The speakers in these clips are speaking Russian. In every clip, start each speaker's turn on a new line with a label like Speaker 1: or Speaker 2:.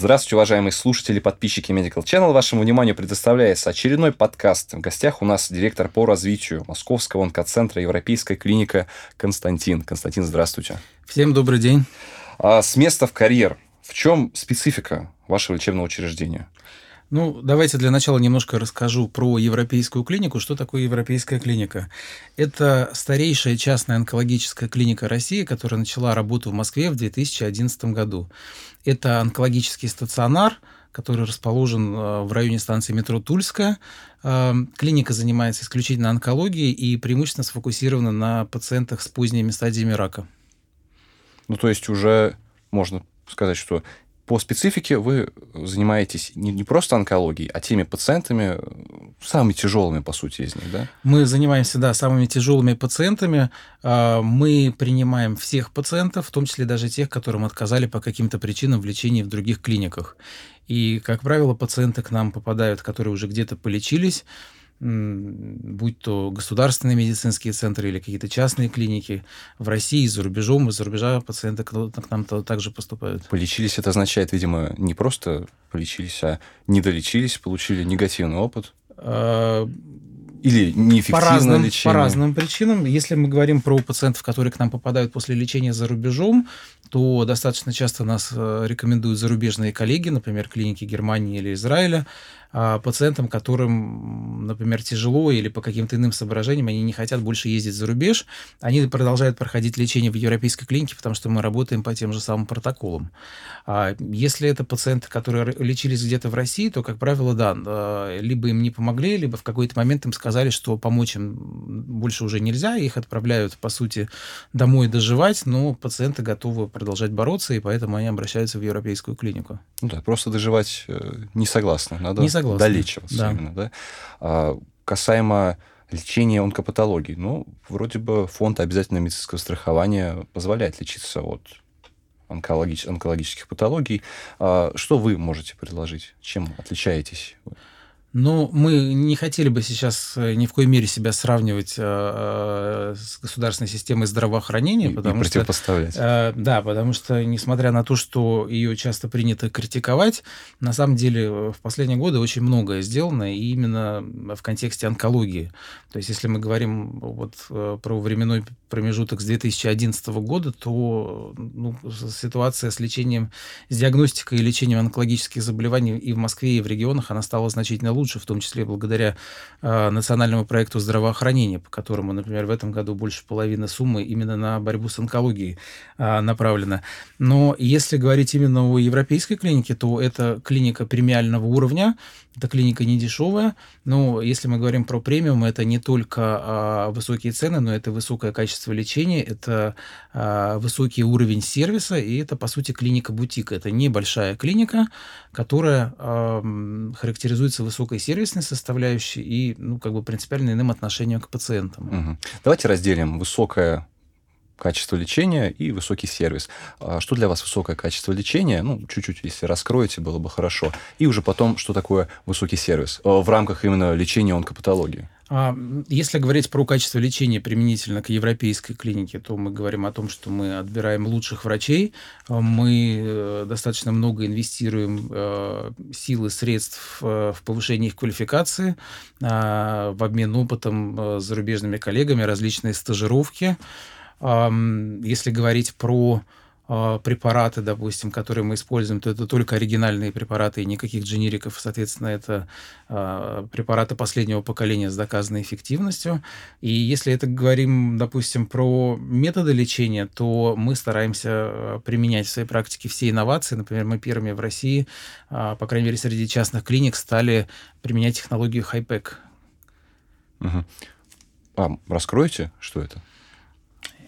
Speaker 1: Здравствуйте, уважаемые слушатели, подписчики Medical Channel. Вашему вниманию предоставляется очередной подкаст. В гостях у нас директор по развитию Московского онкоцентра Европейская клиника Константин. Константин, здравствуйте.
Speaker 2: Всем добрый день.
Speaker 1: А, с места в карьер. В чем специфика вашего лечебного учреждения?
Speaker 2: Ну, давайте для начала немножко расскажу про Европейскую клинику. Что такое Европейская клиника? Это старейшая частная онкологическая клиника России, которая начала работу в Москве в 2011 году. Это онкологический стационар, который расположен э, в районе станции метро Тульская. Э, клиника занимается исключительно онкологией и преимущественно сфокусирована на пациентах с поздними стадиями рака.
Speaker 1: Ну, то есть уже можно сказать, что по специфике вы занимаетесь не, не просто онкологией, а теми пациентами, самыми тяжелыми, по сути, из них, да?
Speaker 2: Мы занимаемся, да, самыми тяжелыми пациентами. А, мы принимаем всех пациентов, в том числе даже тех, которым отказали по каким-то причинам в лечении в других клиниках. И, как правило, пациенты к нам попадают, которые уже где-то полечились, будь то государственные медицинские центры или какие-то частные клиники в России, за рубежом, из-за рубежа пациенты к нам также поступают.
Speaker 1: Полечились, это означает, видимо, не просто полечились, а не долечились, получили негативный опыт? А, или неэффективное
Speaker 2: по разным,
Speaker 1: лечение?
Speaker 2: По разным причинам. Если мы говорим про пациентов, которые к нам попадают после лечения за рубежом, то достаточно часто нас э, рекомендуют зарубежные коллеги, например, клиники Германии или Израиля, а, пациентам, которым, например, тяжело или по каким-то иным соображениям они не хотят больше ездить за рубеж, они продолжают проходить лечение в европейской клинике, потому что мы работаем по тем же самым протоколам. А если это пациенты, которые лечились где-то в России, то, как правило, да, либо им не помогли, либо в какой-то момент им сказали, что помочь им больше уже нельзя, их отправляют, по сути, домой доживать, но пациенты готовы продолжать бороться, и поэтому они обращаются в европейскую клинику.
Speaker 1: Ну да, просто доживать э, не согласны. Надо не согласна. долечиваться да. именно, да? А, касаемо лечения онкопатологии, ну, вроде бы фонд обязательного медицинского страхования позволяет лечиться от онкологич- онкологических патологий. А, что вы можете предложить? Чем отличаетесь?
Speaker 2: Ну, мы не хотели бы сейчас э, ни в коей мере себя сравнивать э, э, с государственной системой здравоохранения,
Speaker 1: и,
Speaker 2: потому
Speaker 1: и противопоставлять.
Speaker 2: что да, потому что несмотря на то, что ее часто принято критиковать, на самом деле в последние годы очень многое сделано и именно в контексте онкологии. То есть, если мы говорим вот про временной промежуток с 2011 года, то ну, ситуация с лечением, с диагностикой и лечением онкологических заболеваний и в Москве, и в регионах она стала значительно лучше лучше, в том числе благодаря э, национальному проекту здравоохранения, по которому, например, в этом году больше половины суммы именно на борьбу с онкологией э, направлена. Но если говорить именно о европейской клинике, то это клиника премиального уровня, это клиника не дешевая, но если мы говорим про премиум, это не только а, высокие цены, но это высокое качество лечения, это а, высокий уровень сервиса, и это, по сути, клиника-бутик. Это небольшая клиника, которая а, характеризуется высокой сервисной составляющей и, ну, как бы принципиально иным отношением к пациентам.
Speaker 1: Угу. Давайте разделим высокое качество лечения и высокий сервис. А что для вас высокое качество лечения? Ну, чуть-чуть, если раскроете, было бы хорошо. И уже потом, что такое высокий сервис в рамках именно лечения онкопатологии?
Speaker 2: А, если говорить про качество лечения применительно к европейской клинике, то мы говорим о том, что мы отбираем лучших врачей, а, мы э, достаточно много инвестируем э, силы, средств э, в повышение их квалификации, а, в обмен опытом с зарубежными коллегами, различные стажировки. Если говорить про препараты, допустим, которые мы используем, то это только оригинальные препараты и никаких дженериков. Соответственно, это а, препараты последнего поколения с доказанной эффективностью. И если это говорим, допустим, про методы лечения, то мы стараемся а, применять в своей практике все инновации. Например, мы первыми в России, по крайней мере, среди частных клиник стали применять технологию HIPEC.
Speaker 1: Угу. А, раскройте, что это?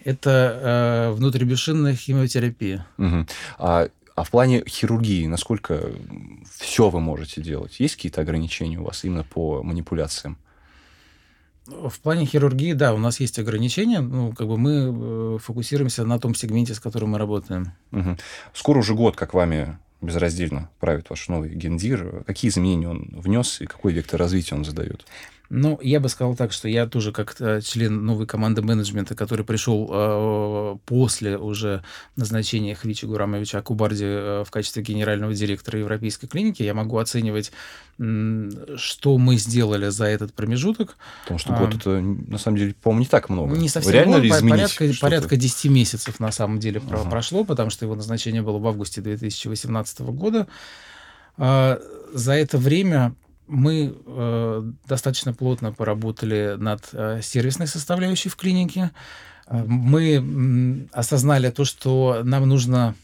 Speaker 2: Это э, внутрибрюшинная химиотерапия.
Speaker 1: Угу. А, а в плане хирургии, насколько все вы можете делать? Есть какие-то ограничения у вас именно по манипуляциям?
Speaker 2: В плане хирургии, да, у нас есть ограничения. Ну, как бы мы э, фокусируемся на том сегменте, с которым мы работаем.
Speaker 1: Угу. Скоро уже год, как вами безраздельно правит ваш новый гендир. Какие изменения он внес и какой вектор развития он задает?
Speaker 2: Ну, я бы сказал так, что я тоже как э, член новой команды менеджмента, который пришел э, после уже назначения Хвичи Гурамовича Акубарди э, в качестве генерального директора Европейской клиники, я могу оценивать, э, что мы сделали за этот промежуток.
Speaker 1: Потому что год а, это, на самом деле, по-моему, не так много.
Speaker 2: Не совсем Реально год, ли изменить порядка, порядка 10 месяцев, на самом деле, ага. прошло, потому что его назначение было в августе 2018 года. А, за это время мы э, достаточно плотно поработали над э, сервисной составляющей в клинике. Э, мы э, осознали то, что нам нужно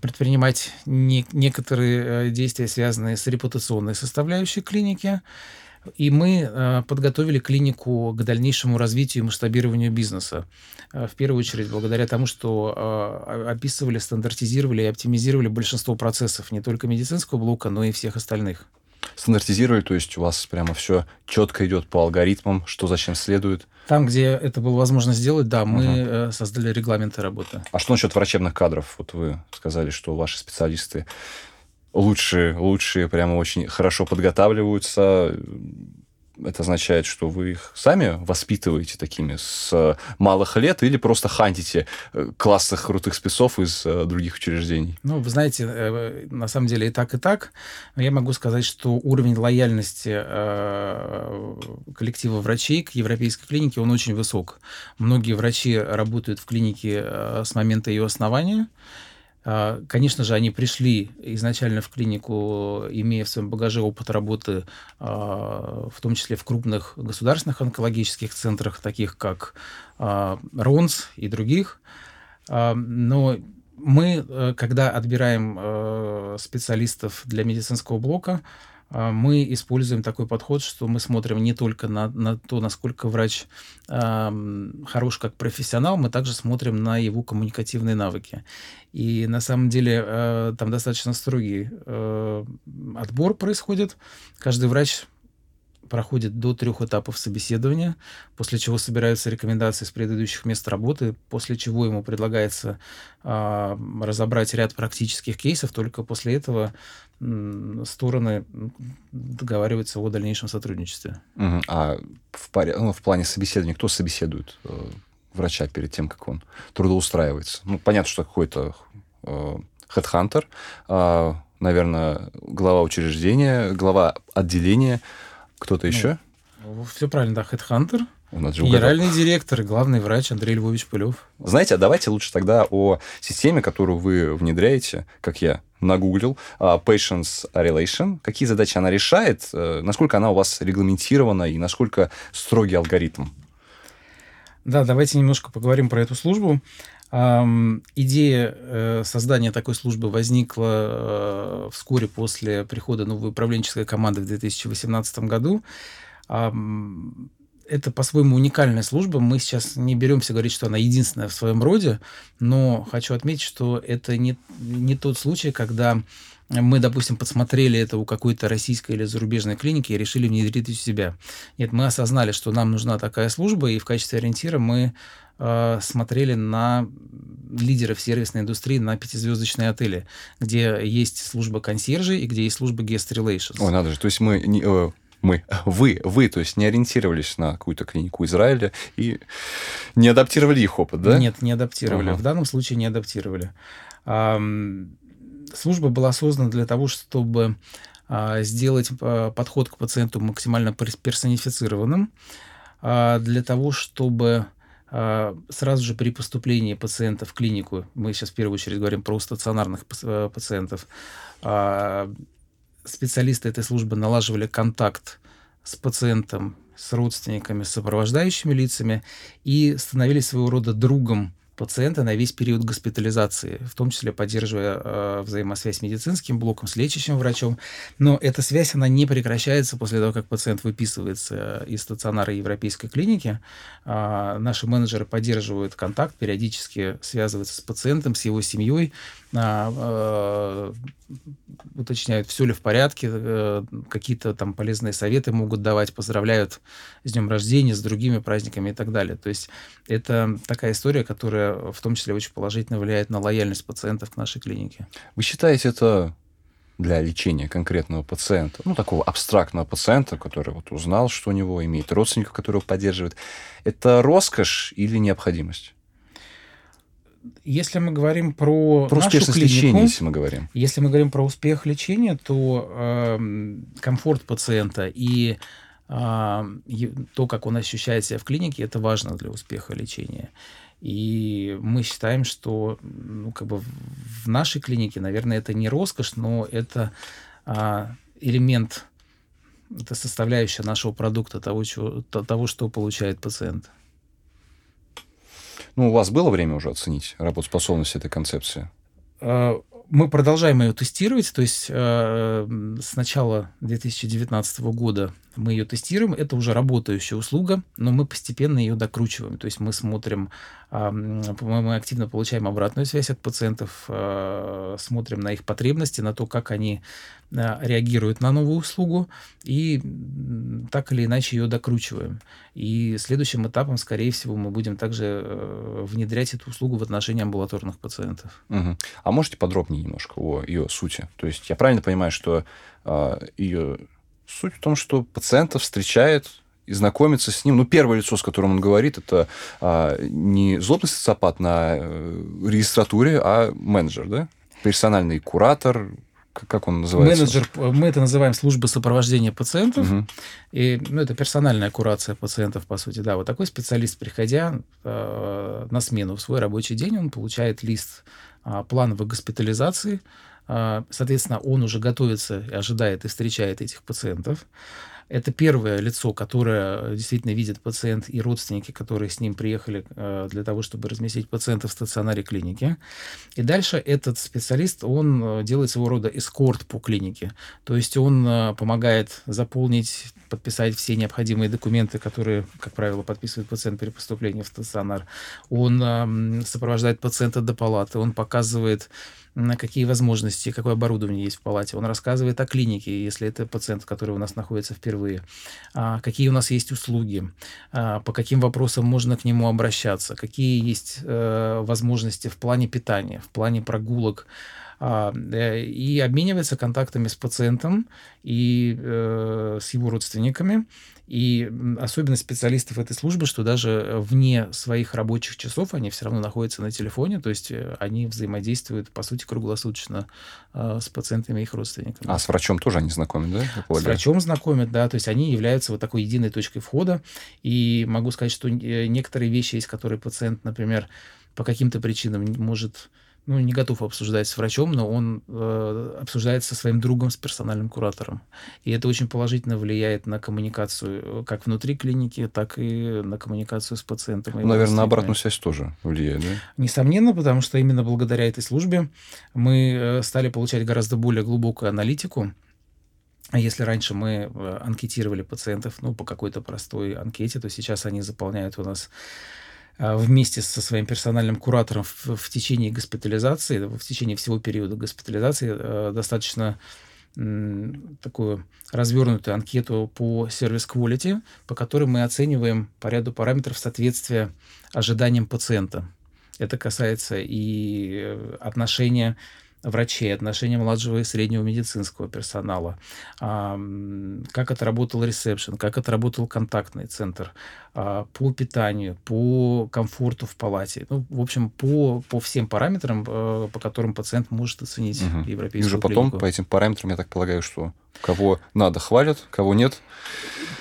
Speaker 2: предпринимать не, некоторые э, действия, связанные с репутационной составляющей клиники. И мы э, подготовили клинику к дальнейшему развитию и масштабированию бизнеса. Э, в первую очередь благодаря тому, что э, описывали, стандартизировали и оптимизировали большинство процессов не только медицинского блока, но и всех остальных.
Speaker 1: Стандартизировали, то есть у вас прямо все четко идет по алгоритмам, что зачем следует?
Speaker 2: Там, где это было возможно сделать, да, мы угу. создали регламенты работы.
Speaker 1: А что насчет врачебных кадров? Вот вы сказали, что ваши специалисты лучшие, лучшие, прямо очень хорошо подготавливаются. Это означает, что вы их сами воспитываете такими с малых лет или просто хантите э, классных крутых спецов из э, других учреждений?
Speaker 2: Ну, вы знаете, э, на самом деле и так, и так. Я могу сказать, что уровень лояльности коллектива врачей к европейской клинике, он очень высок. Многие врачи работают в клинике с момента ее основания. А, конечно же, они пришли изначально в клинику, имея в своем багаже опыт работы, а, в том числе в крупных государственных онкологических центрах, таких как а, РОНС и других. Но мы, э, когда отбираем э, специалистов для медицинского блока, мы используем такой подход, что мы смотрим не только на, на то, насколько врач э, хорош как профессионал, мы также смотрим на его коммуникативные навыки. И на самом деле э, там достаточно строгий э, отбор происходит. Каждый врач проходит до трех этапов собеседования, после чего собираются рекомендации с предыдущих мест работы, после чего ему предлагается э, разобрать ряд практических кейсов, только после этого стороны договариваются о дальнейшем сотрудничестве.
Speaker 1: Угу. А в, паре, ну, в плане собеседования кто собеседует э, врача перед тем, как он трудоустраивается? Ну, понятно, что какой-то э, хедхантер, э, наверное, глава учреждения, глава отделения – кто-то ну, еще?
Speaker 2: Все правильно, да, Headhunter. У нас же Генеральный угадал. директор и главный врач Андрей Львович Пылев.
Speaker 1: Знаете, а давайте лучше тогда о системе, которую вы внедряете, как я нагуглил, uh, Patients Relation. Какие задачи она решает, uh, насколько она у вас регламентирована и насколько строгий алгоритм?
Speaker 2: Да, давайте немножко поговорим про эту службу. Идея uh, создания такой службы возникла uh, вскоре после прихода новой управленческой команды в 2018 году. Это по-своему уникальная служба. Мы сейчас не беремся говорить, что она единственная в своем роде, но хочу отметить, что это не, не тот случай, когда мы, допустим, подсмотрели это у какой-то российской или зарубежной клиники и решили внедрить у себя. Нет, мы осознали, что нам нужна такая служба, и в качестве ориентира мы э, смотрели на лидеров сервисной индустрии на пятизвездочные отели, где есть служба консьержей и где есть служба guest relations.
Speaker 1: Ой, надо же, то есть мы не, э, мы, вы, вы, то есть не ориентировались на какую-то клинику Израиля и не адаптировали их опыт, да?
Speaker 2: Нет, не адаптировали. Ага. В данном случае не адаптировали. Служба была создана для того, чтобы а, сделать а, подход к пациенту максимально персонифицированным, а, для того, чтобы сразу же при поступлении пациента в клинику, мы сейчас в первую очередь говорим про стационарных э, пациентов, специалисты этой службы налаживали контакт с пациентом, с родственниками, с сопровождающими лицами и становились своего рода другом пациента на весь период госпитализации, в том числе поддерживая э, взаимосвязь с медицинским блоком, с лечащим врачом. Но эта связь, она не прекращается после того, как пациент выписывается из стационара европейской клиники. Э, наши менеджеры поддерживают контакт, периодически связываются с пациентом, с его семьей, э, уточняют, все ли в порядке, э, какие-то там полезные советы могут давать, поздравляют с днем рождения, с другими праздниками и так далее. То есть это такая история, которая в том числе очень положительно влияет на лояльность пациентов к нашей клинике.
Speaker 1: Вы считаете это для лечения конкретного пациента, ну, такого абстрактного пациента, который вот узнал, что у него имеет родственников, которые его поддерживают, это роскошь или необходимость?
Speaker 2: Если мы говорим про,
Speaker 1: про нашу успешность клинику, лечения, если мы говорим.
Speaker 2: Если мы говорим про успех лечения, то э, комфорт пациента и э, то, как он ощущает себя в клинике, это важно для успеха лечения. И мы считаем, что ну, как бы в нашей клинике, наверное, это не роскошь, но это а, элемент, это составляющая нашего продукта, того, чего, того, что получает пациент.
Speaker 1: Ну, у вас было время уже оценить работоспособность этой концепции?
Speaker 2: А, мы продолжаем ее тестировать, то есть э, с начала 2019 года мы ее тестируем, это уже работающая услуга, но мы постепенно ее докручиваем, то есть мы смотрим, мы активно получаем обратную связь от пациентов, э, смотрим на их потребности, на то, как они э, реагируют на новую услугу, и так или иначе ее докручиваем. И следующим этапом, скорее всего, мы будем также э, внедрять эту услугу в отношении амбулаторных пациентов.
Speaker 1: Угу. А можете подробнее немножко о ее сути? То есть я правильно понимаю, что ее суть в том, что пациента встречает и знакомиться с ним. Ну, первое лицо, с которым он говорит, это а, не злобный социопат на э, регистратуре, а менеджер, да? Персональный куратор, как он называется?
Speaker 2: Менеджер, мы это называем служба сопровождения пациентов. Угу. И, ну, это персональная курация пациентов, по сути. Да, вот такой специалист, приходя э, на смену в свой рабочий день, он получает лист э, плановой госпитализации. Э, соответственно, он уже готовится, ожидает и встречает этих пациентов. Это первое лицо, которое действительно видит пациент и родственники, которые с ним приехали э, для того, чтобы разместить пациента в стационаре клиники. И дальше этот специалист, он э, делает своего рода эскорт по клинике. То есть он э, помогает заполнить, подписать все необходимые документы, которые, как правило, подписывает пациент при поступлении в стационар. Он сопровождает пациента до палаты, он показывает какие возможности, какое оборудование есть в палате. Он рассказывает о клинике, если это пациент, который у нас находится впервые, а, какие у нас есть услуги, а, по каким вопросам можно к нему обращаться, какие есть э, возможности в плане питания, в плане прогулок, и обменивается контактами с пациентом и э, с его родственниками. И особенность специалистов этой службы, что даже вне своих рабочих часов они все равно находятся на телефоне, то есть э, они взаимодействуют, по сути, круглосуточно э, с пациентами и их родственниками.
Speaker 1: А с врачом тоже они знакомят,
Speaker 2: да? С врачом знакомят, да, то есть они являются вот такой единой точкой входа. И могу сказать, что э, некоторые вещи есть, которые пациент, например, по каким-то причинам может ну, не готов обсуждать с врачом, но он э, обсуждает со своим другом, с персональным куратором. И это очень положительно влияет на коммуникацию э, как внутри клиники, так и на коммуникацию с пациентом.
Speaker 1: Ну, наверное, на обратную связь тоже влияет, да?
Speaker 2: Несомненно, потому что именно благодаря этой службе мы э, стали получать гораздо более глубокую аналитику. Если раньше мы э, анкетировали пациентов ну, по какой-то простой анкете, то сейчас они заполняют у нас а, вместе со своим персональным куратором в, в течение госпитализации, в течение всего периода госпитализации э, достаточно такую развернутую анкету по сервис quality, по которой мы оцениваем по ряду параметров соответствия ожиданиям пациента. Это касается и э, отношения врачей, отношения младшего и среднего медицинского персонала, как отработал ресепшн, как отработал контактный центр, а, по питанию, по комфорту в палате. Ну, в общем, по, по всем параметрам, э, по которым пациент может оценить угу. европейскую И уже
Speaker 1: потом клинику. по этим параметрам, я так полагаю, что кого надо хвалят, кого нет.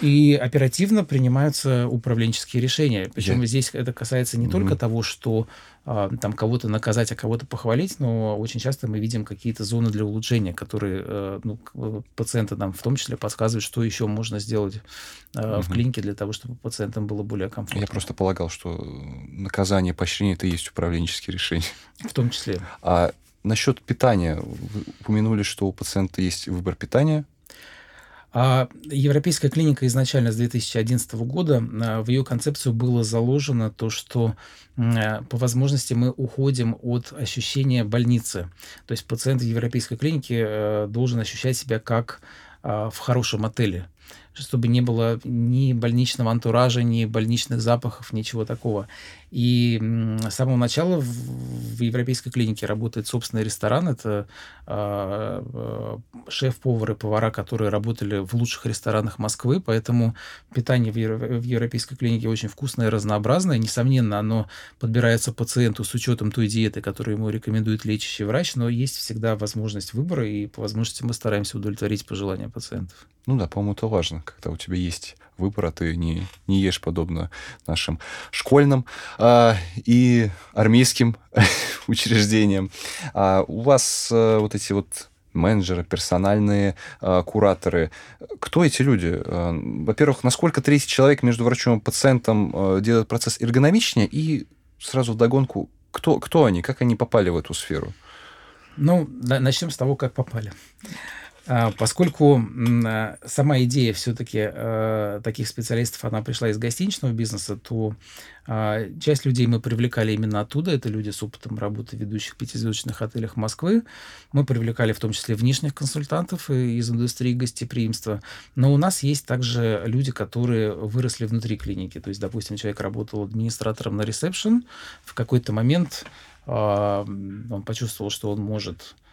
Speaker 2: И оперативно принимаются управленческие решения. Причем я... здесь это касается не угу. только того, что а, там кого-то наказать, а кого-то похвалить, но очень часто мы видим какие-то зоны для улучшения, которые э, ну, пациенты нам в том числе подсказывают, что еще можно сделать угу. в клинике для того, чтобы пациентам было более комфортно.
Speaker 1: Я просто полагал, что наказание, поощрение это и есть управленческие решения.
Speaker 2: В том числе.
Speaker 1: А насчет питания, вы упомянули, что у пациента есть выбор питания,
Speaker 2: Европейская клиника изначально с 2011 года а, в ее концепцию было заложено то, что а, по возможности мы уходим от ощущения больницы. То есть пациент в Европейской клинике э, должен ощущать себя как в хорошем отеле. чтобы не было ни больничного антуража, ни больничных запахов, ничего такого. И с самого начала в, европейской клинике работает собственный ресторан. Это э, шеф-повары, повара, которые работали в лучших ресторанах Москвы. Поэтому питание в, в европейской клинике очень вкусное разнообразное. Несомненно, оно подбирается пациенту с учетом той диеты, которую ему рекомендует лечащий врач. Но есть всегда возможность выбора, и по возможности мы стараемся удовлетворить пожелания пациентов.
Speaker 1: Ну да, по-моему, это важно, когда у тебя есть выбор, а ты не, не ешь подобно нашим школьным а, и армейским учреждениям. А у вас а, вот эти вот менеджеры, персональные а, кураторы. Кто эти люди? А, во-первых, насколько третий человек между врачом и пациентом а, делает процесс эргономичнее? И сразу вдогонку, кто, кто они, как они попали в эту сферу?
Speaker 2: Ну, начнем с того, как попали. А, поскольку а, сама идея все-таки э, таких специалистов, она пришла из гостиничного бизнеса, то э, часть людей мы привлекали именно оттуда. Это люди с опытом работы в ведущих пятизвездочных отелях Москвы. Мы привлекали в том числе внешних консультантов из индустрии гостеприимства. Но у нас есть также люди, которые выросли внутри клиники. То есть, допустим, человек работал администратором на ресепшн. В какой-то момент э, он почувствовал, что он может а,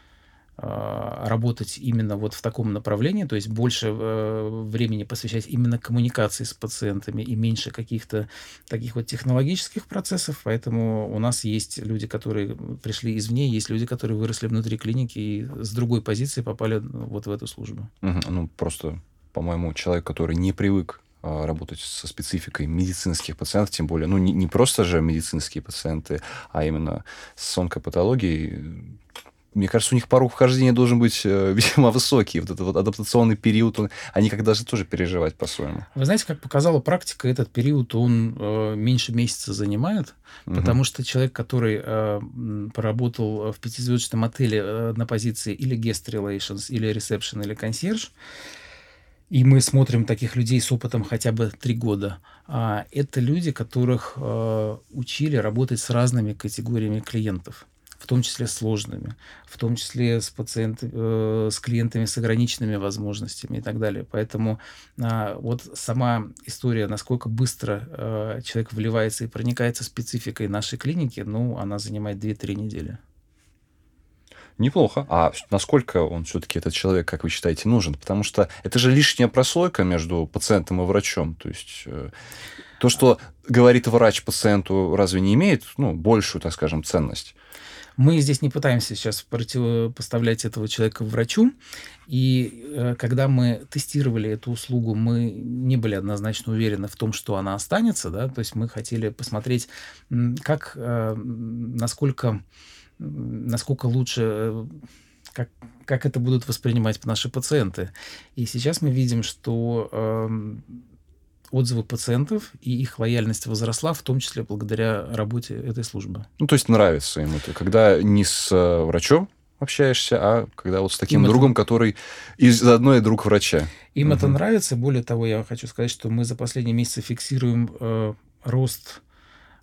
Speaker 2: работать именно вот в таком направлении, то есть больше э, времени посвящать именно коммуникации с пациентами и меньше каких-то таких вот технологических процессов. Поэтому у нас есть люди, которые пришли извне, есть люди, которые выросли внутри клиники и с другой позиции попали вот в эту службу.
Speaker 1: Угу. Ну, просто, по-моему, человек, который не привык а, работать со спецификой медицинских пациентов, тем более, ну, не, не просто же медицинские пациенты, а именно с онкопатологией, мне кажется, у них порог вхождения должен быть э, весьма высокий. Вот этот вот адаптационный период, он, они как даже тоже переживать по-своему.
Speaker 2: Вы знаете, как показала практика, этот период, он э, меньше месяца занимает, угу. потому что человек, который э, поработал в пятизвездочном отеле э, на позиции или guest relations, или reception, или консьерж, и мы смотрим таких людей с опытом хотя бы три года. А это люди, которых э, учили работать с разными категориями клиентов в том числе сложными, в том числе с пациентами, э, с клиентами с ограниченными возможностями и так далее. Поэтому э, вот сама история, насколько быстро э, человек вливается и проникается спецификой нашей клиники, ну, она занимает 2-3 недели.
Speaker 1: Неплохо. А насколько он все-таки, этот человек, как вы считаете, нужен? Потому что это же лишняя прослойка между пациентом и врачом. То есть э, то, что говорит врач пациенту, разве не имеет ну, большую, так скажем, ценность?
Speaker 2: Мы здесь не пытаемся сейчас противопоставлять этого человека врачу. И э, когда мы тестировали эту услугу, мы не были однозначно уверены в том, что она останется. Да? То есть мы хотели посмотреть, как, э, насколько, насколько лучше э, как, как это будут воспринимать наши пациенты. И сейчас мы видим, что э, отзывы пациентов, и их лояльность возросла, в том числе благодаря работе этой службы.
Speaker 1: Ну, то есть нравится им это, когда не с э, врачом общаешься, а когда вот с таким им другом, это... который из одной друг врача.
Speaker 2: Им угу. это нравится. Более того, я хочу сказать, что мы за последние месяцы фиксируем э, рост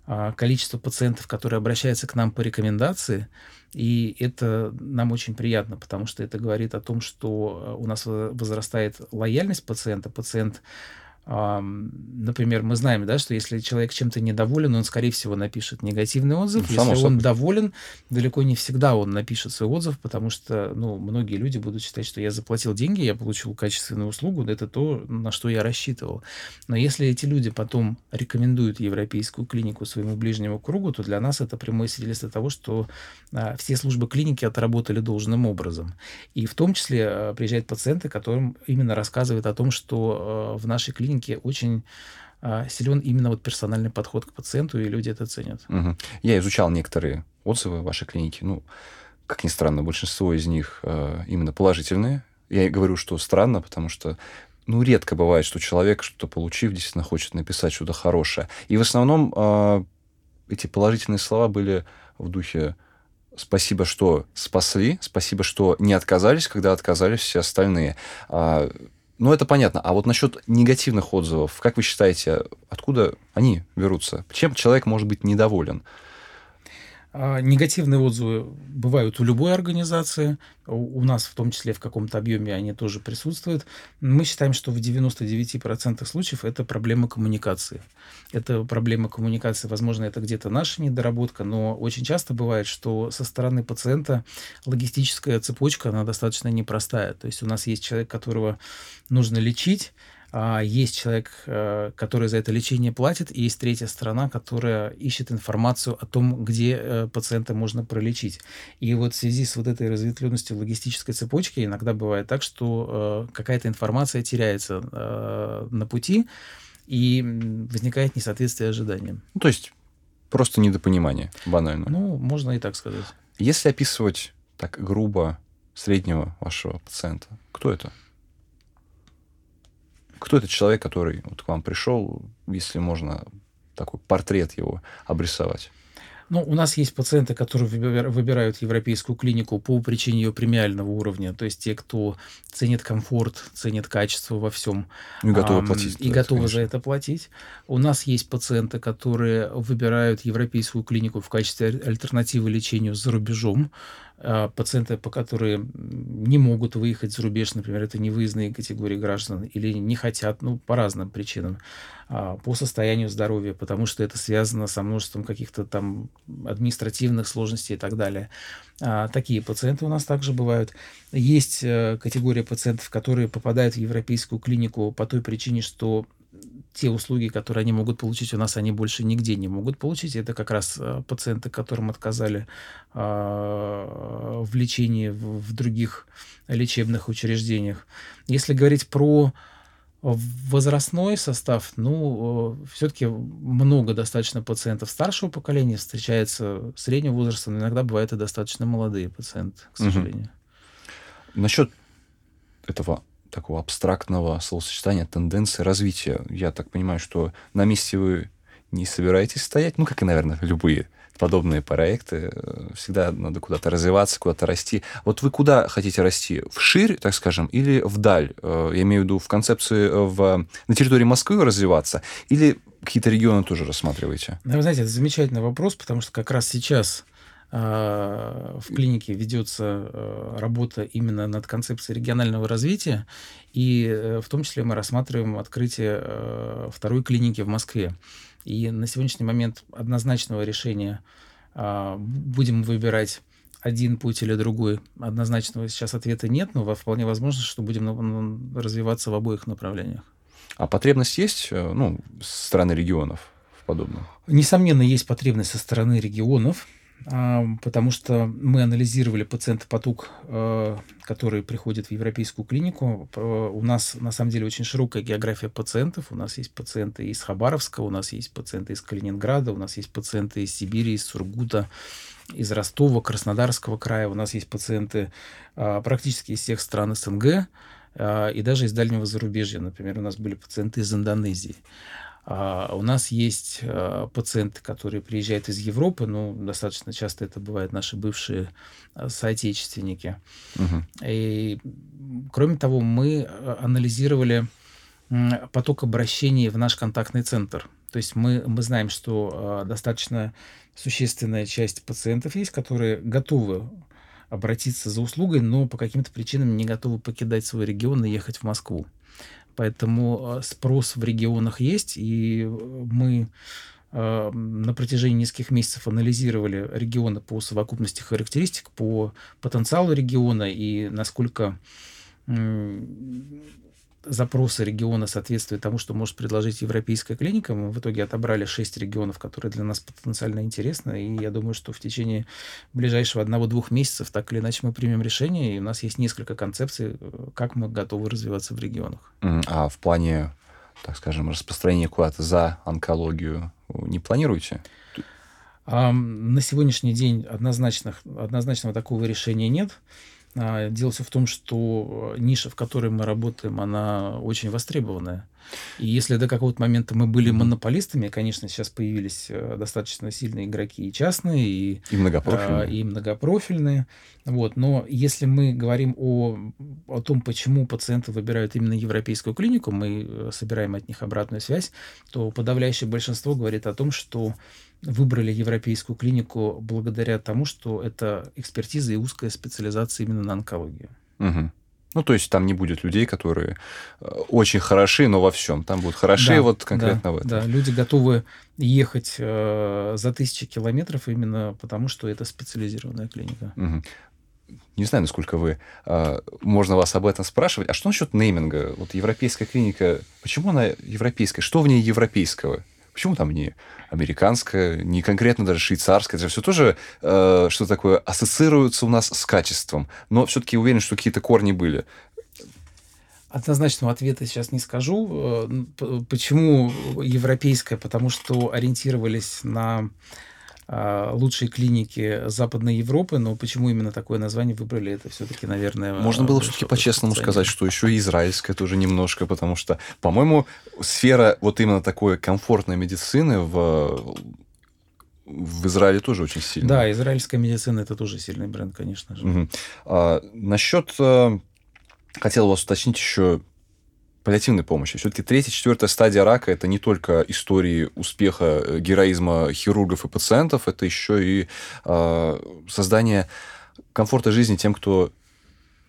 Speaker 2: э, количества пациентов, которые обращаются к нам по рекомендации. И это нам очень приятно, потому что это говорит о том, что э, у нас возрастает лояльность пациента. Пациент Например, мы знаем, да, что если человек чем-то недоволен, он, скорее всего, напишет негативный отзыв. Ну, если он доволен, далеко не всегда он напишет свой отзыв, потому что ну, многие люди будут считать, что я заплатил деньги, я получил качественную услугу, это то, на что я рассчитывал. Но если эти люди потом рекомендуют европейскую клинику своему ближнему кругу, то для нас это прямое свидетельство того, что а, все службы клиники отработали должным образом. И в том числе а, приезжают пациенты, которым именно рассказывают о том, что а, в нашей клинике клинике очень а, силен именно вот персональный подход к пациенту, и люди это ценят.
Speaker 1: Угу. Я изучал некоторые отзывы вашей клиники. Ну, как ни странно, большинство из них э, именно положительные. Я говорю, что странно, потому что ну, редко бывает, что человек, что-то получив, действительно хочет написать что-то хорошее. И в основном э, эти положительные слова были в духе спасибо, что спасли, спасибо, что не отказались, когда отказались все остальные. А, ну, это понятно. А вот насчет негативных отзывов, как вы считаете, откуда они берутся? Чем человек может быть недоволен?
Speaker 2: А, негативные отзывы бывают у любой организации, у нас в том числе в каком-то объеме они тоже присутствуют. Мы считаем, что в 99% случаев это проблема коммуникации. Это проблема коммуникации, возможно, это где-то наша недоработка, но очень часто бывает, что со стороны пациента логистическая цепочка, она достаточно непростая. То есть у нас есть человек, которого нужно лечить, есть человек, э, который за это лечение платит, и есть третья сторона, которая ищет информацию о том, где э, пациента можно пролечить. И вот в связи с вот этой разветвленностью логистической цепочки иногда бывает так, что э, какая-то информация теряется на пути, и возникает несоответствие ожиданиям.
Speaker 1: Ну, то есть просто недопонимание, банально.
Speaker 2: Ну, можно и так сказать.
Speaker 1: Если описывать так грубо среднего вашего пациента, кто это? Кто этот человек, который вот к вам пришел, если можно такой портрет его обрисовать?
Speaker 2: Ну, у нас есть пациенты, которые выбирают европейскую клинику по причине ее премиального уровня, то есть те, кто ценит комфорт, ценит качество во всем.
Speaker 1: И готовы платить.
Speaker 2: И готовы конечно. за это платить. У нас есть пациенты, которые выбирают европейскую клинику в качестве альтернативы лечению за рубежом. А, пациенты, по которые не могут выехать за рубеж, например, это невыездные категории граждан, или не хотят, ну, по разным причинам, а, по состоянию здоровья, потому что это связано со множеством каких-то там административных сложностей и так далее. А, такие пациенты у нас также бывают. Есть э, категория пациентов, которые попадают в европейскую клинику по той причине, что те услуги, которые они могут получить у нас, они больше нигде не могут получить. Это как раз э, пациенты, которым отказали э, в лечении в, других лечебных учреждениях. Если говорить про возрастной состав, ну, э, все-таки много достаточно пациентов старшего поколения встречается среднего возраста, но иногда бывают и достаточно молодые пациенты, к сожалению.
Speaker 1: Угу. Насчет этого такого абстрактного словосочетания, тенденции развития. Я так понимаю, что на месте вы не собираетесь стоять, ну, как и, наверное, любые подобные проекты. Всегда надо куда-то развиваться, куда-то расти. Вот вы куда хотите расти? Вширь, так скажем, или вдаль? Э, я имею в виду в концепции э, в, на территории Москвы развиваться, или какие-то регионы тоже рассматриваете?
Speaker 2: Ну, вы знаете, это замечательный вопрос, потому что как раз сейчас в клинике ведется э, работа именно над концепцией регионального развития, и э, в том числе мы рассматриваем открытие э, второй клиники в Москве. И на сегодняшний момент однозначного решения а, будем выбирать один путь или другой. Однозначного сейчас ответа нет, но вполне возможно, что будем развиваться в обоих направлениях.
Speaker 1: А потребность есть ну, со стороны регионов в подобном?
Speaker 2: Несомненно, есть потребность со стороны регионов потому что мы анализировали пациентопоток, э, который приходит в европейскую клинику. У нас, на самом деле, очень широкая география пациентов. У нас есть пациенты из Хабаровска, у нас есть пациенты из Калининграда, у нас есть пациенты из Сибири, из Сургута, из Ростова, Краснодарского края. У нас есть пациенты а, практически из всех стран СНГ а, и даже из дальнего зарубежья. Например, у нас были пациенты из Индонезии. А у нас есть а, пациенты, которые приезжают из Европы, ну, достаточно часто это бывают наши бывшие а, соотечественники. Угу. И, кроме того, мы анализировали поток обращений в наш контактный центр. То есть мы, мы знаем, что достаточно существенная часть пациентов есть, которые готовы обратиться за услугой, но по каким-то причинам не готовы покидать свой регион и ехать в Москву. Поэтому э, спрос в регионах есть, и мы э, на протяжении нескольких месяцев анализировали регионы по совокупности характеристик, по потенциалу региона и насколько запросы региона соответствуют тому, что может предложить европейская клиника. Мы в итоге отобрали шесть регионов, которые для нас потенциально интересны. И я думаю, что в течение ближайшего одного-двух месяцев так или иначе мы примем решение. И у нас есть несколько концепций, как мы готовы развиваться в регионах.
Speaker 1: А в плане, так скажем, распространения куда-то за онкологию не планируете?
Speaker 2: на сегодняшний день однозначных, однозначного такого решения нет. А, дело все в том, что ниша, в которой мы работаем, она очень востребованная. И если до какого-то момента мы были монополистами, конечно, сейчас появились э, достаточно сильные игроки и частные, и,
Speaker 1: и многопрофильные.
Speaker 2: А, и многопрофильные. Вот. Но если мы говорим о, о том, почему пациенты выбирают именно европейскую клинику, мы э, собираем от них обратную связь, то подавляющее большинство говорит о том, что выбрали европейскую клинику благодаря тому, что это экспертиза и узкая специализация именно на онкологию.
Speaker 1: Угу. Ну, то есть там не будет людей, которые э, очень хороши, но во всем. Там будут хороши да, вот конкретно
Speaker 2: да,
Speaker 1: в этом.
Speaker 2: Да, люди готовы ехать э, за тысячи километров именно потому, что это специализированная клиника.
Speaker 1: Угу. Не знаю, насколько вы... Э, можно вас об этом спрашивать. А что насчет нейминга? Вот европейская клиника, почему она европейская? Что в ней европейского? Почему там не американская, не конкретно даже швейцарская? Это все тоже э, что такое ассоциируется у нас с качеством. Но все-таки уверен, что какие-то корни были.
Speaker 2: Однозначного ответа сейчас не скажу. Э, почему европейская? Потому что ориентировались на лучшие клиники Западной Европы, но почему именно такое название выбрали, это все-таки, наверное...
Speaker 1: Можно было все-таки по-честному сказать, что еще и израильская тоже немножко, потому что, по-моему, сфера вот именно такой комфортной медицины в в Израиле тоже очень сильная.
Speaker 2: Да, израильская медицина это тоже сильный бренд, конечно же.
Speaker 1: Угу. А, насчет э, хотел вас уточнить еще паллиативной помощи. Все-таки третья, четвертая стадия рака – это не только истории успеха, э, героизма хирургов и пациентов, это еще и э, создание комфорта жизни тем, кто,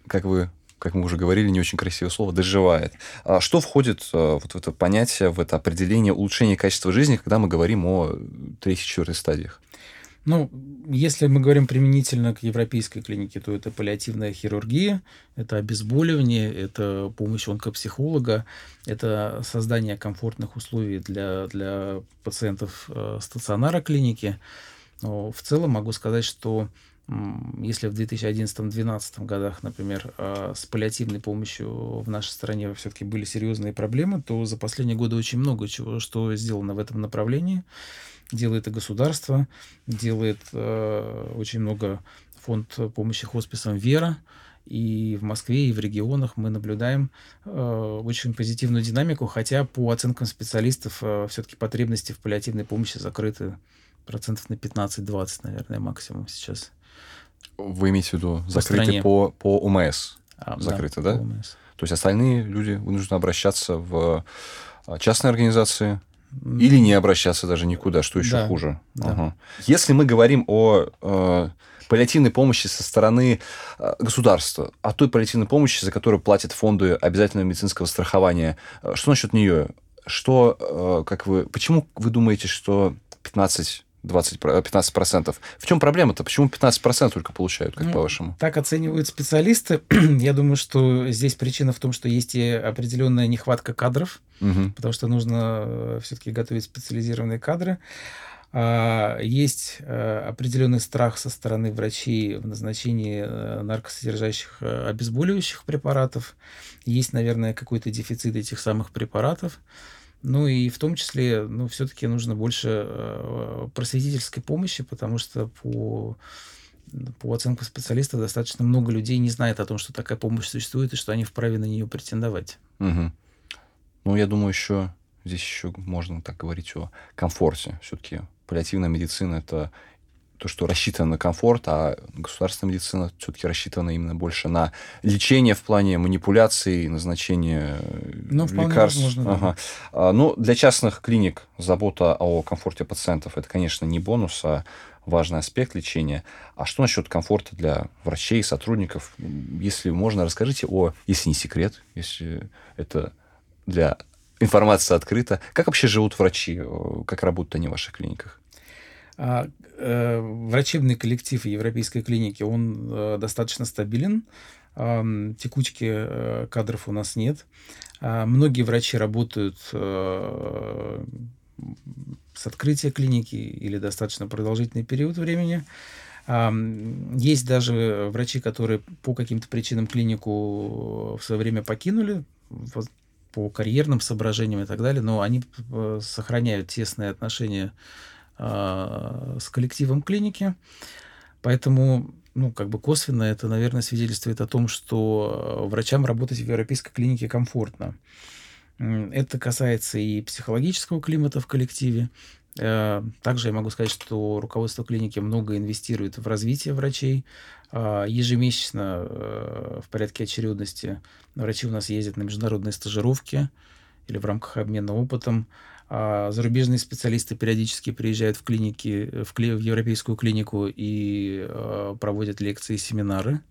Speaker 1: как вы как мы уже говорили, не очень красивое слово, доживает. А что входит а, вот в это понятие, в это определение улучшения качества жизни, когда мы говорим о третьей, четвертой стадиях?
Speaker 2: Ну, если мы говорим применительно к европейской клинике, то это паллиативная хирургия, это обезболивание, это помощь онкопсихолога, это создание комфортных условий для, для пациентов э, стационара клиники. Но в целом могу сказать, что если в 2011-2012 годах, например, э, с паллиативной помощью в нашей стране все-таки были серьезные проблемы, то за последние годы очень много чего, что сделано в этом направлении делает и государство, делает э, очень много фонд помощи хосписам «Вера», и в Москве, и в регионах мы наблюдаем э, очень позитивную динамику, хотя по оценкам специалистов э, все-таки потребности в паллиативной помощи закрыты процентов на 15-20, наверное, максимум сейчас.
Speaker 1: Вы имеете в виду закрыты по, по УМС? А, закрыты, да? да? УМС. То есть остальные люди вынуждены обращаться в а, частные организации, или не обращаться даже никуда, что еще да, хуже. Да. Ага. Если мы говорим о э, паллиативной помощи со стороны э, государства, о той паллиативной помощи, за которую платят фонды обязательного медицинского страхования, э, что насчет нее? Что, э, как вы, почему вы думаете, что 15 20, 15%. В чем проблема-то? Почему 15% только получают, как ну, по-вашему?
Speaker 2: Так оценивают специалисты. Я думаю, что здесь причина в том, что есть и определенная нехватка кадров, угу. потому что нужно э, все-таки готовить специализированные кадры. А, есть э, определенный страх со стороны врачей в назначении э, наркосодержащих обезболивающих препаратов. Есть, наверное, какой-то дефицит этих самых препаратов. Ну и в том числе, ну, все-таки нужно больше э, просветительской помощи, потому что по, по оценкам специалистов достаточно много людей не знает о том, что такая помощь существует и что они вправе на нее претендовать.
Speaker 1: Угу. Ну, я думаю, еще здесь еще можно так говорить о комфорте. Все-таки паллиативная медицина это то, что рассчитано на комфорт, а государственная медицина все-таки рассчитана именно больше на лечение в плане манипуляций, назначения ну, лекарств. Возможно, да. ага. а, ну, для частных клиник забота о комфорте пациентов это, конечно, не бонус, а важный аспект лечения. А что насчет комфорта для врачей, сотрудников? Если можно, расскажите о, если не секрет, если это для информация открыта, как вообще живут врачи, как работают они в ваших клиниках?
Speaker 2: А, э, врачебный коллектив европейской клиники, он э, достаточно стабилен. Э, текучки э, кадров у нас нет. Э, многие врачи работают э, с открытия клиники или достаточно продолжительный период времени. Есть даже врачи, которые по каким-то причинам клинику в свое время покинули, по карьерным соображениям и так далее, но они э, сохраняют тесные отношения а, с коллективом клиники. Поэтому, ну, как бы косвенно это, наверное, свидетельствует о том, что врачам работать в европейской клинике комфортно. Это касается и психологического климата в коллективе. Э, также я могу сказать, что руководство клиники много инвестирует в развитие врачей. Ежемесячно э, в порядке очередности врачи у нас ездят на международные стажировки или в рамках обмена опытом. А зарубежные специалисты периодически приезжают в клиники, в, кли, в европейскую клинику и э, проводят лекции и семинары.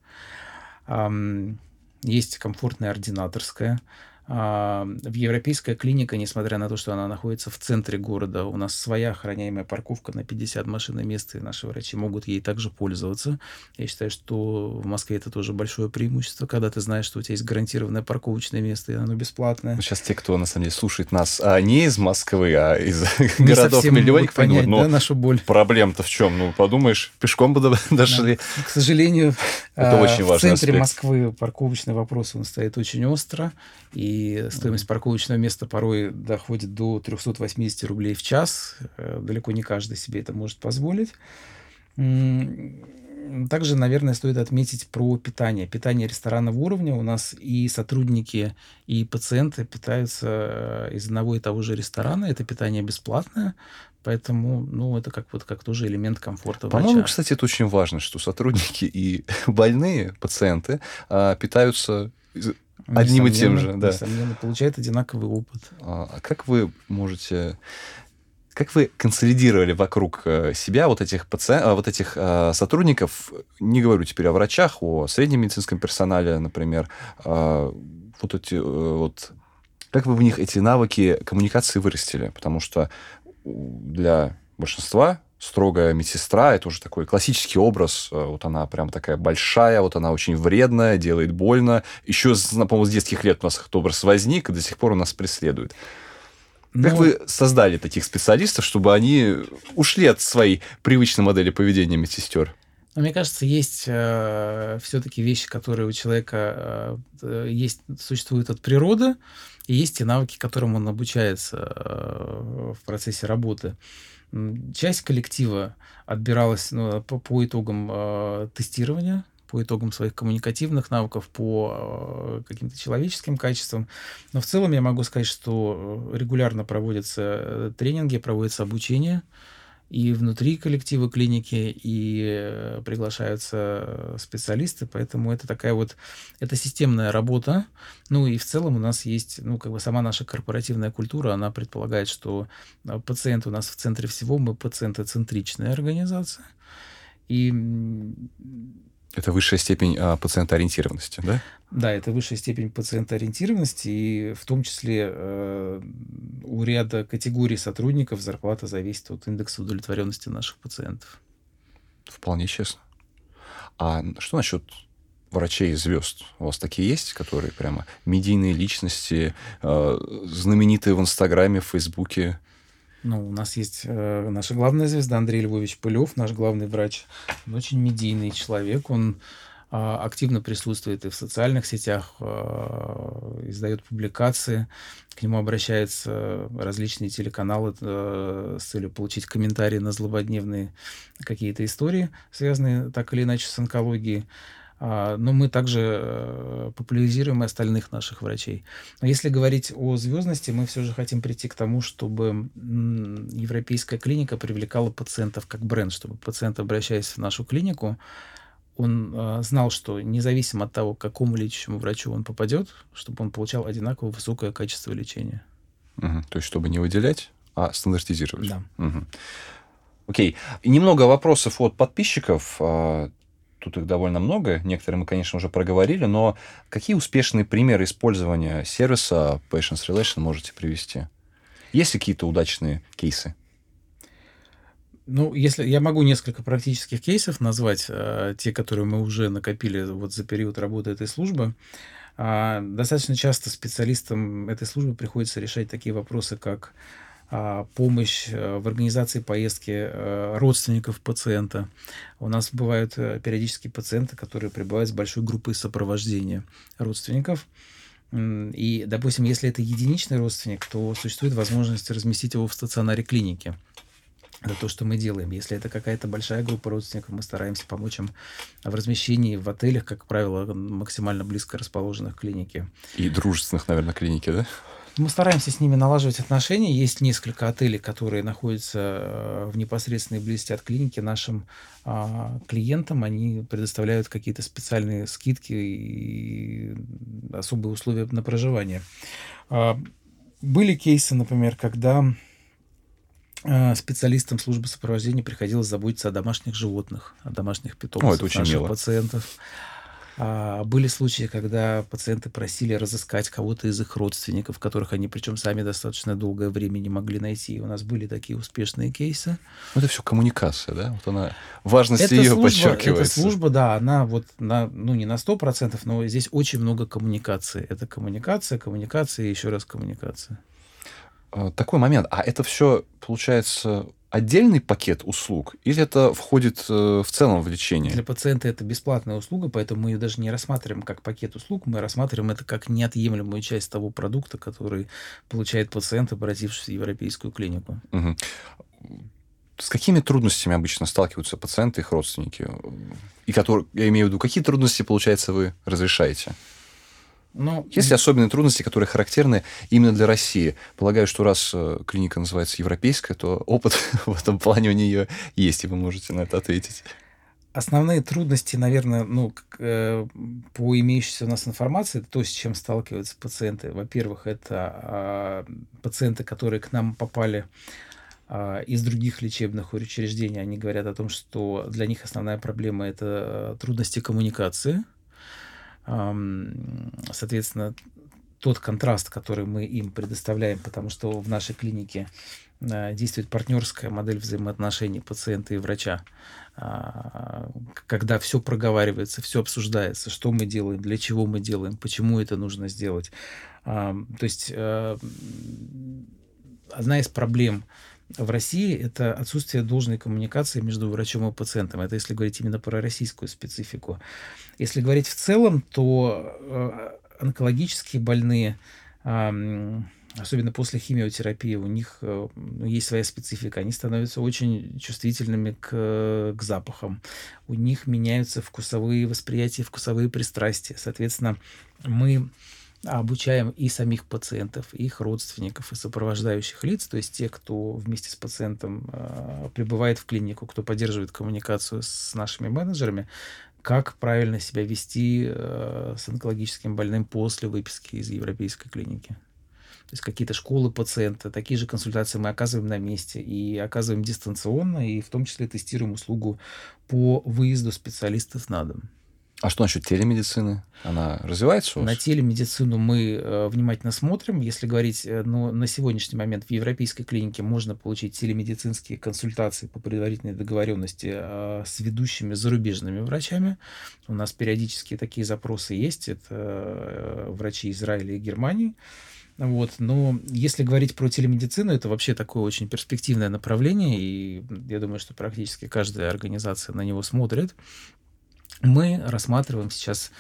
Speaker 2: Есть комфортная ординаторская. А, в европейская клиника, несмотря на то, что она находится в центре города, у нас своя охраняемая парковка на 50 машин и мест, и наши врачи могут ей также пользоваться. Я считаю, что в Москве это тоже большое преимущество, когда ты знаешь, что у тебя есть гарантированное парковочное место, и оно бесплатное.
Speaker 1: Сейчас те, кто на самом деле слушает нас а не из Москвы, а из городов миллионников, понять, ну, да, нашу боль. Проблем-то в чем? Ну, подумаешь, пешком бы дошли.
Speaker 2: Да. К сожалению, это очень важно. в центре аспект. Москвы парковочный вопрос, он стоит очень остро, и и стоимость парковочного места порой доходит до 380 рублей в час. Э, далеко не каждый себе это может позволить. Также, наверное, стоит отметить про питание. Питание ресторанного уровня. У нас и сотрудники, и пациенты питаются э, из одного и того же ресторана. Это питание бесплатное, Поэтому, ну, это как вот как тоже элемент комфорта
Speaker 1: По-моему, врача. кстати, это очень важно, что сотрудники и больные пациенты а, питаются одним и тем же, да.
Speaker 2: Несомненно, получает одинаковый опыт.
Speaker 1: А, а как вы можете как вы консолидировали вокруг э, себя вот этих пациентов, а, вот этих э, сотрудников, не говорю теперь о врачах, о среднем медицинском персонале, например, э, вот эти вот, как вы в них эти навыки коммуникации вырастили? Потому что для большинства строгая медсестра, это уже такой классический образ. Э, вот она прям такая большая, вот она очень вредная, делает больно. Еще, по-моему, с детских лет у нас этот образ возник, и до сих пор он нас преследует. Но... Как ну, вы создали таких специалистов, чтобы они ушли от своей привычной модели поведения медсестер?
Speaker 2: Но мне кажется, есть э, все-таки вещи, которые у человека э, есть, существуют от природы, и есть те навыки, которым он обучается э, в процессе работы. Часть коллектива отбиралась ну, по, по итогам э, тестирования, по итогам своих коммуникативных навыков, по э, каким-то человеческим качествам. Но в целом я могу сказать, что э, регулярно проводятся э, тренинги, проводится обучение. Э, и внутри коллектива клиники, и э, приглашаются специалисты, поэтому это такая вот, это системная работа, ну и в целом у нас есть, ну как бы сама наша корпоративная культура, она предполагает, что э, пациент у нас в центре всего, мы пациентоцентричная организация, и
Speaker 1: это высшая степень а, пациентоориентированности, да?
Speaker 2: Да, это высшая степень пациентоориентированности, и в том числе э, у ряда категорий сотрудников зарплата зависит от индекса удовлетворенности наших пациентов.
Speaker 1: Вполне честно. А что насчет врачей звезд? У вас такие есть, которые прямо медийные личности, э, знаменитые в Инстаграме, в Фейсбуке?
Speaker 2: Ну, у нас есть э, наша главная звезда Андрей Львович Пылев, наш главный врач. Он очень медийный человек. Он э, активно присутствует и в социальных сетях, э, издает публикации. К нему обращаются различные телеканалы э, с целью получить комментарии на злободневные какие-то истории, связанные так или иначе с онкологией. А, но мы также э, популяризируем и остальных наших врачей. Но если говорить о звездности, мы все же хотим прийти к тому, чтобы европейская клиника привлекала пациентов как бренд, чтобы пациент, обращаясь в нашу клинику, он э, знал, что независимо от того, к какому лечащему врачу он попадет, чтобы он получал одинаково высокое качество лечения.
Speaker 1: Угу. То есть, чтобы не выделять, а стандартизировать.
Speaker 2: Да.
Speaker 1: Угу. Окей. Немного вопросов от подписчиков. А, тут их довольно много, некоторые мы, конечно, уже проговорили, но какие успешные примеры использования сервиса Patients Relation можете привести? Есть ли какие-то удачные кейсы?
Speaker 2: Ну, если я могу несколько практических кейсов назвать, э, те, которые мы уже накопили вот за период работы этой службы. Э, достаточно часто специалистам этой службы приходится решать такие вопросы, как а, помощь э, в организации поездки э, родственников пациента. У нас бывают э, периодически пациенты, которые прибывают с большой группой сопровождения родственников. И, допустим, если это единичный родственник, то существует возможность разместить его в стационаре клиники. Это то, что мы делаем. Если это какая-то большая группа родственников, мы стараемся помочь им в размещении в отелях, как правило, максимально близко расположенных к клинике.
Speaker 1: И дружественных, наверное, клинике, да?
Speaker 2: Мы стараемся с ними налаживать отношения. Есть несколько отелей, которые находятся э, в непосредственной близости от клиники. Нашим а, клиентам они предоставляют какие-то специальные скидки и особые условия на проживание. А, были кейсы, например, когда а, специалистам службы сопровождения приходилось заботиться о домашних животных, о домашних питомцах
Speaker 1: О, это очень наших мило.
Speaker 2: пациентов. А, были случаи, когда пациенты просили разыскать кого-то из их родственников, которых они, причем сами достаточно долгое время не могли найти. И у нас были такие успешные кейсы.
Speaker 1: Ну, это все коммуникация, да? Вот она, важность это ее служба, подчеркивается.
Speaker 2: Эта служба, да, она вот, на, ну, не на 100%, но здесь очень много коммуникации. Это коммуникация, коммуникация и еще раз коммуникация.
Speaker 1: А, такой момент. А это все, получается, отдельный пакет услуг или это входит э, в целом в лечение?
Speaker 2: Для пациента это бесплатная услуга, поэтому мы ее даже не рассматриваем как пакет услуг, мы рассматриваем это как неотъемлемую часть того продукта, который получает пациент, обратившись в европейскую клинику.
Speaker 1: Угу. С какими трудностями обычно сталкиваются пациенты их родственники? И которые, я имею в виду, какие трудности, получается, вы разрешаете? Ну, Есть ли особенные трудности, которые характерны именно для России? Полагаю, что раз э, клиника называется европейская, то опыт в этом плане у нее есть, и вы можете на это ответить.
Speaker 2: Основные трудности, наверное, ну, э, по имеющейся у нас информации, это то, с чем сталкиваются пациенты. Во-первых, это э, пациенты, которые к нам попали э, из других лечебных учреждений, они говорят о том, что для них основная проблема это трудности коммуникации соответственно, тот контраст, который мы им предоставляем, потому что в нашей клинике э, действует партнерская модель взаимоотношений пациента и врача, а, когда все проговаривается, все обсуждается, что мы делаем, для чего мы делаем, почему это нужно сделать. То есть э, одна из проблем в России это отсутствие должной коммуникации между врачом и пациентом. Это если говорить именно про российскую специфику. Если говорить в целом, то э, онкологические больные, особенно после химиотерапии, у них э, ну, есть своя специфика. Они становятся очень чувствительными к, к запахам. У них меняются вкусовые восприятия, вкусовые пристрастия. Соответственно, мы обучаем и самих пациентов, и их родственников, и сопровождающих лиц, то есть тех, кто вместе с пациентом э, прибывает в клинику, кто поддерживает коммуникацию с нашими менеджерами, как правильно себя вести э, с онкологическим больным после выписки из европейской клиники. То есть какие-то школы пациента, такие же консультации мы оказываем на месте и оказываем дистанционно, и в том числе тестируем услугу по выезду специалистов на дом.
Speaker 1: А что насчет телемедицины? Она развивается у
Speaker 2: вас? На телемедицину мы э, внимательно смотрим. Если говорить, э, ну, на сегодняшний момент в европейской клинике можно получить телемедицинские консультации по предварительной договоренности э, с ведущими зарубежными врачами. У нас периодически такие запросы есть. Это врачи Израиля и Германии. Вот. Но если говорить про телемедицину, это вообще такое очень перспективное направление, и я думаю, что практически каждая организация на него смотрит. Мы рассматриваем сейчас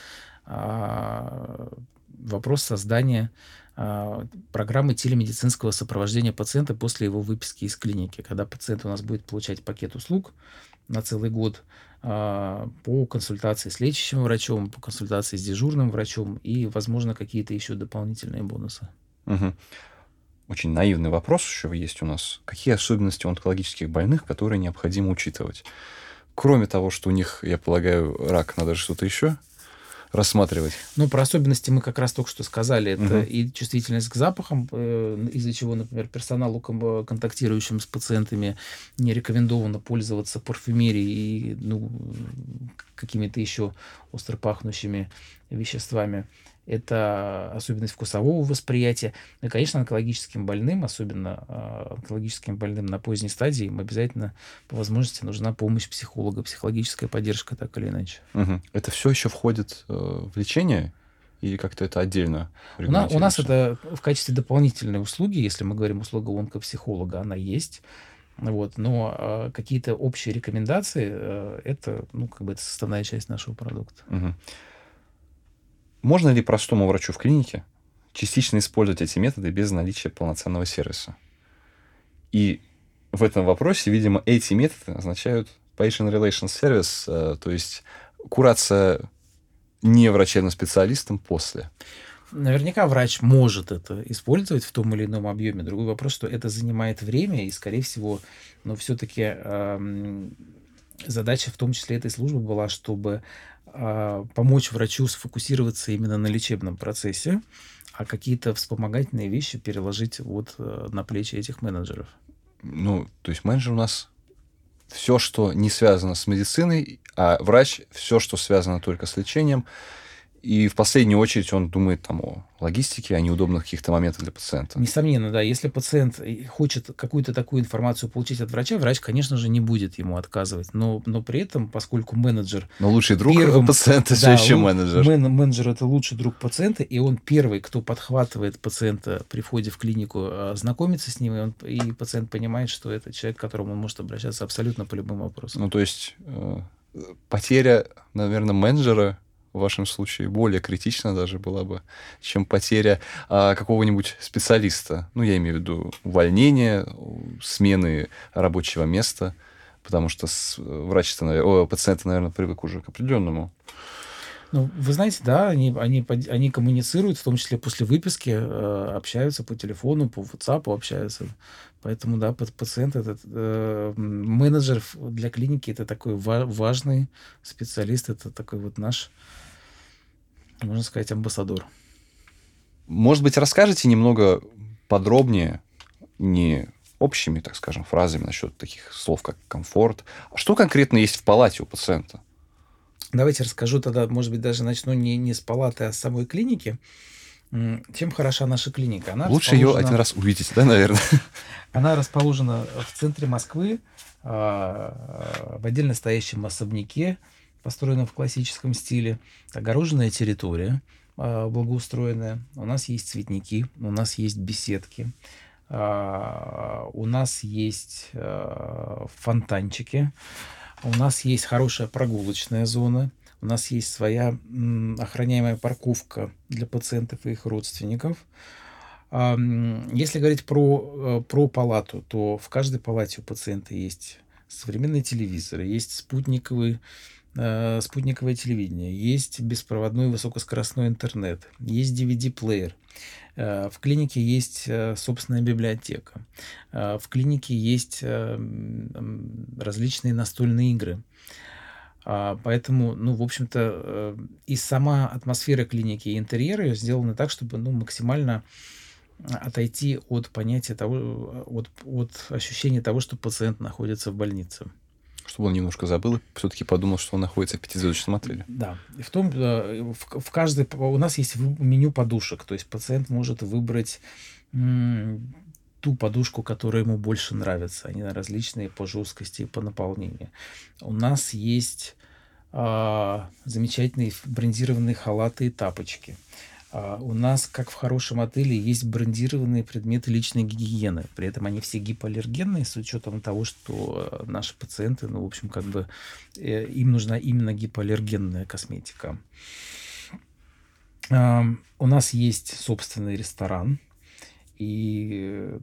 Speaker 2: а, вопрос создания а, программы телемедицинского сопровождения пациента после его выписки из клиники, когда пациент у нас будет получать пакет услуг на целый год а, по консультации с лечащим врачом, по консультации с дежурным врачом и, возможно, какие-то еще дополнительные бонусы.
Speaker 1: Угу. Очень наивный вопрос еще есть у нас. Какие особенности онкологических больных, которые необходимо учитывать? Кроме того, что у них, я полагаю, рак, надо что-то еще рассматривать?
Speaker 2: Ну, про особенности мы как раз только что сказали. Это угу. и чувствительность к запахам, э, из-за чего, например, персоналу, контактирующим с пациентами, не рекомендовано пользоваться парфюмерией и ну, какими-то еще остро пахнущими веществами это особенность вкусового восприятия. Ну и, конечно, онкологическим больным, особенно э, онкологическим больным на поздней стадии, им обязательно по возможности нужна помощь психолога, психологическая поддержка, так или иначе.
Speaker 1: Угу. Это все еще входит э, в лечение? Или как-то это отдельно?
Speaker 2: У нас, у нас это в качестве дополнительной услуги, если мы говорим услуга онкопсихолога, она есть. Вот, но э, какие-то общие рекомендации э, это, ну, как бы это составная часть нашего продукта.
Speaker 1: Угу. Можно ли простому врачу в клинике частично использовать эти методы без наличия полноценного сервиса? И в этом вопросе, видимо, эти методы означают patient relations service, э, то есть курация не врачебным специалистом после.
Speaker 2: Наверняка врач может это использовать в том или ином объеме. Другой вопрос, что это занимает время, и, скорее всего, но все-таки э, задача в том числе этой службы была, чтобы э, помочь врачу сфокусироваться именно на лечебном процессе, а какие-то вспомогательные вещи переложить вот э, на плечи этих менеджеров.
Speaker 1: Ну, то есть менеджер у нас все, что не связано с медициной, а врач все, что связано только с лечением, и в последнюю очередь он думает там о логистике, о неудобных каких-то моментах для пациента.
Speaker 2: Несомненно, да. Если пациент хочет какую-то такую информацию получить от врача, врач, конечно же, не будет ему отказывать. Но, но при этом, поскольку менеджер...
Speaker 1: Но лучший друг первым, пациента да, все еще менеджер.
Speaker 2: Мен, менеджер – это лучший друг пациента, и он первый, кто подхватывает пациента при входе в клинику, а, знакомится с ним, и, он, и пациент понимает, что это человек, к которому он может обращаться абсолютно по любым вопросам.
Speaker 1: Ну, то есть э, потеря, наверное, менеджера в вашем случае более критична даже была бы, чем потеря а, какого-нибудь специалиста. Ну, я имею в виду увольнение, смены рабочего места, потому что врач, о, пациент, наверное, привык уже к определенному
Speaker 2: ну, вы знаете, да, они, они, они коммуницируют, в том числе после выписки, э, общаются по телефону, по WhatsApp общаются. Поэтому, да, пациент, этот э, менеджер для клиники, это такой ва- важный специалист, это такой вот наш можно сказать, амбассадор.
Speaker 1: Может быть, расскажете немного подробнее, не общими, так скажем, фразами насчет таких слов, как комфорт. А что конкретно есть в палате у пациента?
Speaker 2: Давайте расскажу тогда, может быть, даже начну не, не с палаты, а с самой клиники. Чем хороша наша клиника?
Speaker 1: Она Лучше расположена... ее один раз увидеть, да, наверное?
Speaker 2: Она расположена в центре Москвы, а, в отдельно стоящем особняке, построена в классическом стиле, огороженная территория а, благоустроенная, у нас есть цветники, у нас есть беседки, а, у нас есть фонтанчики, у нас есть хорошая прогулочная зона, у нас есть своя охраняемая парковка для пациентов и их родственников. Если говорить про, про палату, то в каждой палате у пациента есть современные телевизоры, есть спутниковый э, спутниковое телевидение, есть беспроводной высокоскоростной интернет, есть DVD-плеер. Э, в клинике есть э, собственная библиотека. Э, в клинике есть различные настольные игры. А, поэтому, ну, в общем-то, и сама атмосфера клиники, и интерьеры сделаны так, чтобы ну, максимально отойти от понятия того, от, от ощущения того, что пациент находится в больнице
Speaker 1: чтобы он немножко забыл и все-таки подумал, что он находится в пятизвездочном отеле.
Speaker 2: Да. И в том, э, в, в каждой, у нас есть меню подушек, то есть пациент может выбрать ту подушку, которая ему больше нравится. Они различные по жесткости и по наполнению. У нас есть а, замечательные брендированные халаты и тапочки. А, у нас, как в хорошем отеле, есть брендированные предметы личной гигиены. При этом они все гипоаллергенные, с учетом того, что э, наши пациенты, ну, в общем, как бы э, им нужна именно гипоаллергенная косметика. У нас есть собственный ресторан, и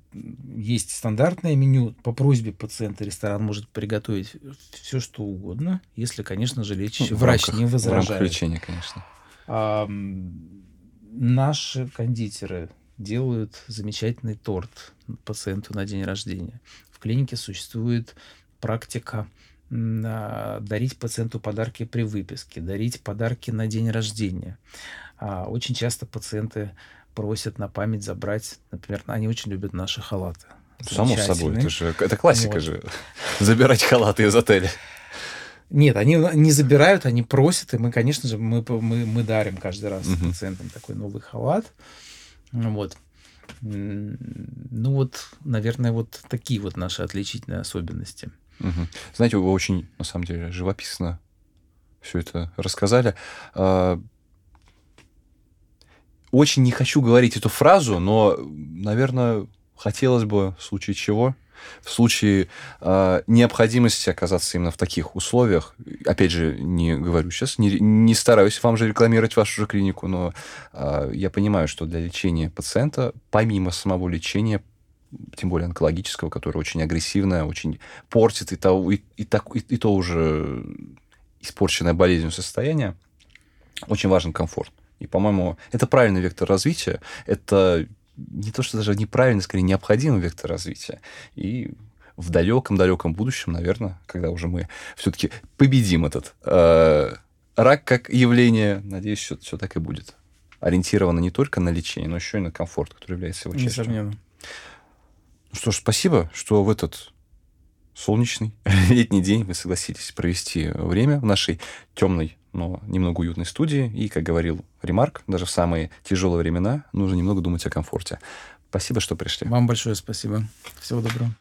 Speaker 2: есть стандартное меню. По просьбе пациента ресторан может приготовить все, что угодно, если, конечно же, лечащий ну, врач рамках, не возражает. В
Speaker 1: лечения, конечно
Speaker 2: наши кондитеры делают замечательный торт пациенту на день рождения. В клинике существует практика а, дарить пациенту подарки при выписке, дарить подарки на день рождения. А, очень часто пациенты просят на память забрать, например, они очень любят наши халаты.
Speaker 1: Само собой, это же это классика вот. же. Забирать халаты из отеля.
Speaker 2: Нет, они не забирают, они просят, и мы, конечно же, мы, мы, мы дарим каждый раз угу. пациентам такой новый халат. Вот. Ну вот, наверное, вот такие вот наши отличительные особенности.
Speaker 1: Угу. Знаете, вы очень, на самом деле, живописно все это рассказали. А, очень не хочу говорить эту фразу, но, наверное, хотелось бы в случае чего в случае э, необходимости оказаться именно в таких условиях, опять же, не говорю сейчас, не, не стараюсь вам же рекламировать вашу же клинику, но э, я понимаю, что для лечения пациента, помимо самого лечения, тем более онкологического, которое очень агрессивное, очень портит и то, и, и, так, и, и то уже испорченное болезнью состояние, очень важен комфорт. И, по-моему, это правильный вектор развития. Это не то, что даже неправильный, скорее необходимый вектор развития. И в далеком-далеком будущем, наверное, когда уже мы все-таки победим этот э, рак как явление, надеюсь, все, все так и будет. Ориентировано не только на лечение, но еще и на комфорт, который является его частью. Несомненно. Ну что ж, спасибо, что в этот солнечный летний день вы согласились провести время в нашей темной, но немного уютной студии. И, как говорил Ремарк, даже в самые тяжелые времена нужно немного думать о комфорте. Спасибо, что пришли.
Speaker 2: Вам большое спасибо. Всего доброго.